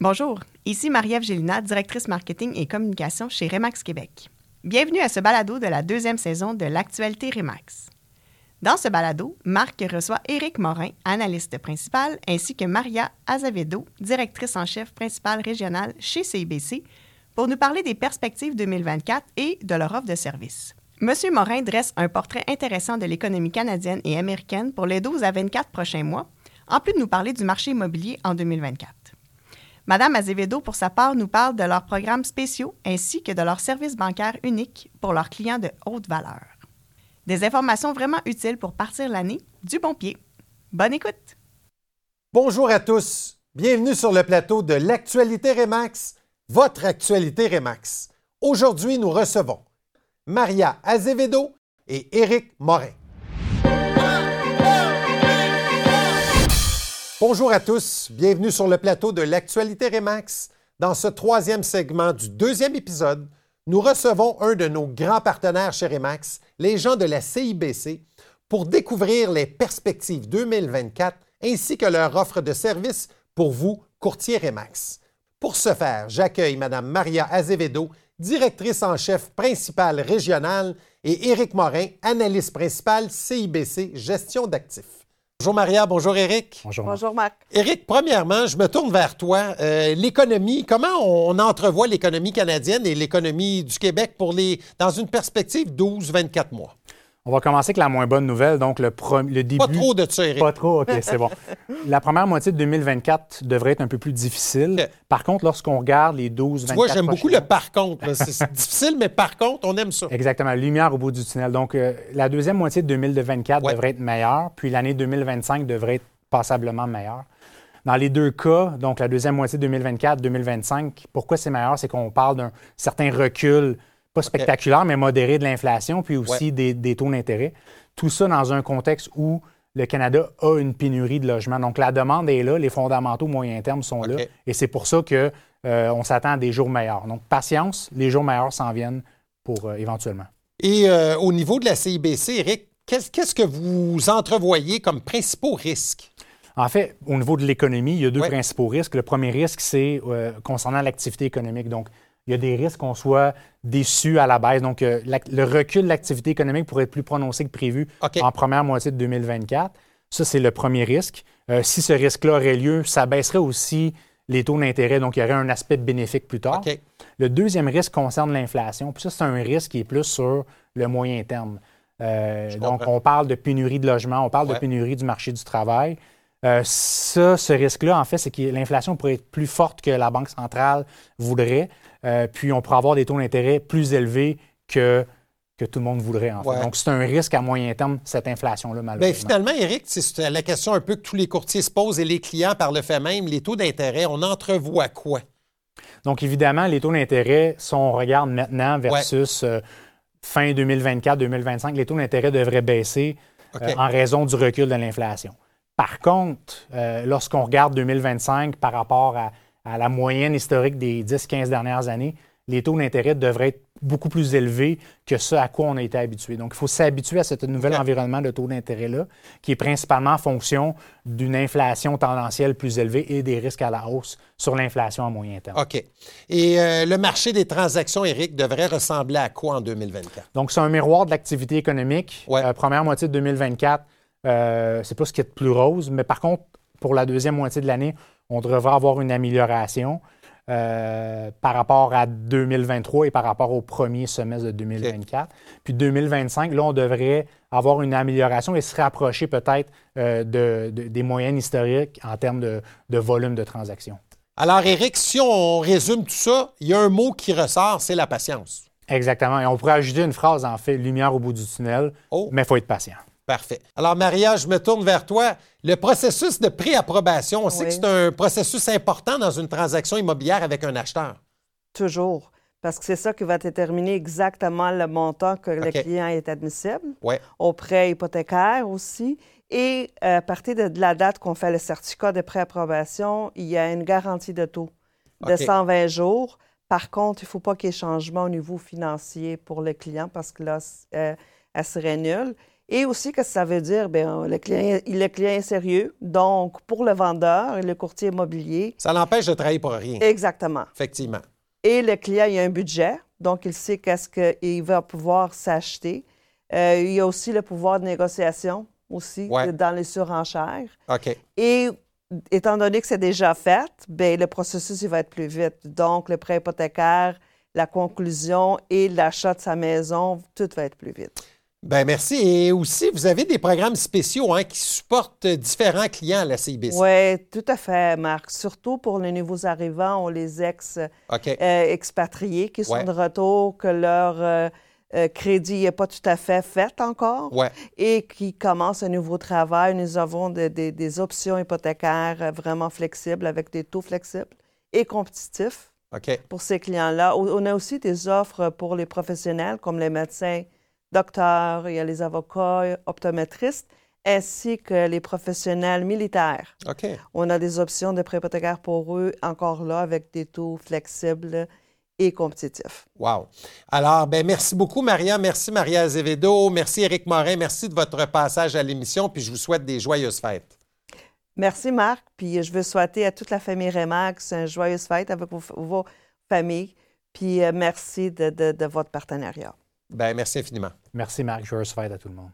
Bonjour, ici Marie-Ève Gélina, directrice marketing et communication chez Remax Québec. Bienvenue à ce balado de la deuxième saison de l'actualité Remax. Dans ce balado, Marc reçoit Éric Morin, analyste principal, ainsi que Maria Azavedo, directrice en chef principale régionale chez CIBC, pour nous parler des perspectives 2024 et de leur offre de services. Monsieur Morin dresse un portrait intéressant de l'économie canadienne et américaine pour les 12 à 24 prochains mois, en plus de nous parler du marché immobilier en 2024. Madame Azevedo, pour sa part, nous parle de leurs programmes spéciaux ainsi que de leurs services bancaires uniques pour leurs clients de haute valeur. Des informations vraiment utiles pour partir l'année du bon pied. Bonne écoute! Bonjour à tous. Bienvenue sur le plateau de l'actualité Remax, votre actualité Remax. Aujourd'hui, nous recevons Maria Azevedo et Éric Morin. Bonjour à tous, bienvenue sur le plateau de l'actualité Remax. Dans ce troisième segment du deuxième épisode, nous recevons un de nos grands partenaires chez Remax, les gens de la CIBC, pour découvrir les perspectives 2024 ainsi que leur offre de services pour vous, courtier Remax. Pour ce faire, j'accueille Mme Maria Azevedo, directrice en chef principale régionale, et Éric Morin, analyste principal CIBC Gestion d'actifs. Bonjour Maria, bonjour Éric. Bonjour. Bonjour Marc. Éric, premièrement, je me tourne vers toi. Euh, l'économie, comment on, entrevoit l'économie canadienne et l'économie du Québec pour les, dans une perspective 12-24 mois? On va commencer avec la moins bonne nouvelle, donc le, le début. Pas trop de ça, Éric. Pas trop, OK, c'est bon. La première moitié de 2024 devrait être un peu plus difficile. Par contre, lorsqu'on regarde les 12, 24 Tu vois, j'aime beaucoup le par contre. C'est difficile, mais par contre, on aime ça. Exactement, lumière au bout du tunnel. Donc, euh, la deuxième moitié de 2024 Ouais. devrait être meilleure, puis l'année 2025 devrait être passablement meilleure. Dans les deux cas, donc la deuxième moitié de 2024-2025, pourquoi c'est meilleur? C'est qu'on parle d'un certain recul, pas spectaculaire, mais modéré de l'inflation, puis aussi Ouais. des, des taux d'intérêt. Tout ça dans un contexte où le Canada a une pénurie de logements. Donc la demande est là, les fondamentaux moyen terme sont là, et c'est pour ça que euh, s'attend à des jours meilleurs. Donc patience, les jours meilleurs s'en viennent pour euh, éventuellement. Et euh, au niveau de la CIBC, Éric, qu'est-ce qu'est-ce que vous entrevoyez comme principaux risques? En fait, au niveau de l'économie, il y a deux Ouais. principaux risques. Le premier risque, c'est euh, concernant l'activité économique. Donc, il y a des risques qu'on soit déçu à la baisse. Donc, euh, le recul de l'activité économique pourrait être plus prononcé que prévu en première moitié de 2024. Ça, c'est le premier risque. Euh, si ce risque-là aurait lieu, ça baisserait aussi les taux d'intérêt. Donc, il y aurait un aspect bénéfique plus tard. Le deuxième risque concerne l'inflation. Puis ça, c'est un risque qui est plus sur le moyen terme. Euh, donc, on parle de pénurie de logement, on parle Ouais. de pénurie du marché du travail. Euh, ça, ce risque-là, en fait, c'est que l'inflation pourrait être plus forte que la Banque centrale voudrait. Euh, puis, on pourrait avoir des taux d'intérêt plus élevés que, que tout le monde voudrait, en fait. Ouais. Donc, c'est un risque à moyen terme, cette inflation-là, Bien, malheureusement. finalement, Éric, c'est la question un peu que tous les courtiers se posent et les clients par le fait même, les taux d'intérêt, on entrevoit quoi? Donc, évidemment, les taux d'intérêt, si on regarde maintenant versus euh, fin 2024-2025, les taux d'intérêt devraient baisser euh, en raison du recul de l'inflation. Par contre, euh, lorsqu'on regarde 2025 par rapport à, à la moyenne historique des 10-15 dernières années, les taux d'intérêt devraient être beaucoup plus élevés que ce à quoi on a été habitué. Donc, il faut s'habituer à ce nouvel environnement de taux d'intérêt-là, qui est principalement en fonction d'une inflation tendancielle plus élevée et des risques à la hausse sur l'inflation à moyen terme. OK. Et euh, le marché des transactions, Éric, devrait ressembler à quoi en 2024? Donc, c'est un miroir de l'activité économique. Ouais. Euh, première moitié de 2024, euh, c'est pas ce qui est de plus rose, mais par contre, pour la deuxième moitié de l'année, on devrait avoir une amélioration euh, par rapport à 2023 et par rapport au premier semestre de 2024. Puis 2025, là, on devrait avoir une amélioration et se rapprocher peut-être euh, de- de- des moyennes historiques en termes de, de volume de transactions. Alors, Éric, si on résume tout ça, il y a un mot qui ressort, c'est la patience. Exactement. Et on pourrait ajouter une phrase, en fait, lumière au bout du tunnel, Oh. mais il faut être patient. Parfait. Alors, Maria, je me tourne vers toi. Le processus de préapprobation, on sait que c'est un processus important dans une transaction immobilière avec un acheteur. Toujours. Parce que c'est ça qui va déterminer exactement le montant que le client est admissible, Ouais. au prêt hypothécaire aussi. Et euh, à partir de la date qu'on fait le certificat de préapprobation, il y a une garantie de taux de OK. 120 jours. Par contre, il ne faut pas qu'il y ait changement au niveau financier pour le client parce que là, euh, elle serait nulle. Et aussi, qu'est-ce que ça veut dire? Bien, le client, le client est sérieux. Donc, pour le vendeur et le courtier immobilier. Ça l'empêche de travailler pour rien. Exactement. Effectivement. Et le client, il a un budget. Donc, il sait qu'est-ce qu'il va pouvoir s'acheter. Euh, il y a aussi le pouvoir de négociation aussi dans les surenchères. OK. Et étant donné que c'est déjà fait, bien, le processus il va être plus vite. Donc, le prêt hypothécaire, la conclusion et l'achat de sa maison, tout va être plus vite. Bien, merci. Et aussi, vous avez des programmes spéciaux hein, qui supportent différents clients à la CIBC. Oui, tout à fait, Marc. Surtout pour les nouveaux arrivants ou les ex-expatriés euh, qui sont de retour, que leur euh, euh, crédit n'est pas tout à fait fait encore et qui commencent un nouveau travail. Nous avons des options hypothécaires vraiment flexibles avec des taux flexibles et compétitifs pour ces clients-là. On a aussi des offres pour les professionnels comme les médecins docteurs, il y a les avocats, optométristes, ainsi que les professionnels militaires. On a des options de prêt hypothécaire pour eux, encore là, avec des taux flexibles et compétitifs. Wow. Alors, ben merci beaucoup, Maria. Merci, Maria Azevedo. Merci, Éric Morin. Merci de votre passage à l'émission. Puis je vous souhaite des joyeuses fêtes. Merci, Marc. Puis je veux souhaiter à toute la famille Remax une joyeuse fête avec vos, familles. Puis euh, merci de votre partenariat. Ben, merci infiniment. Merci, Marc. Joyeuse fête à tout le monde.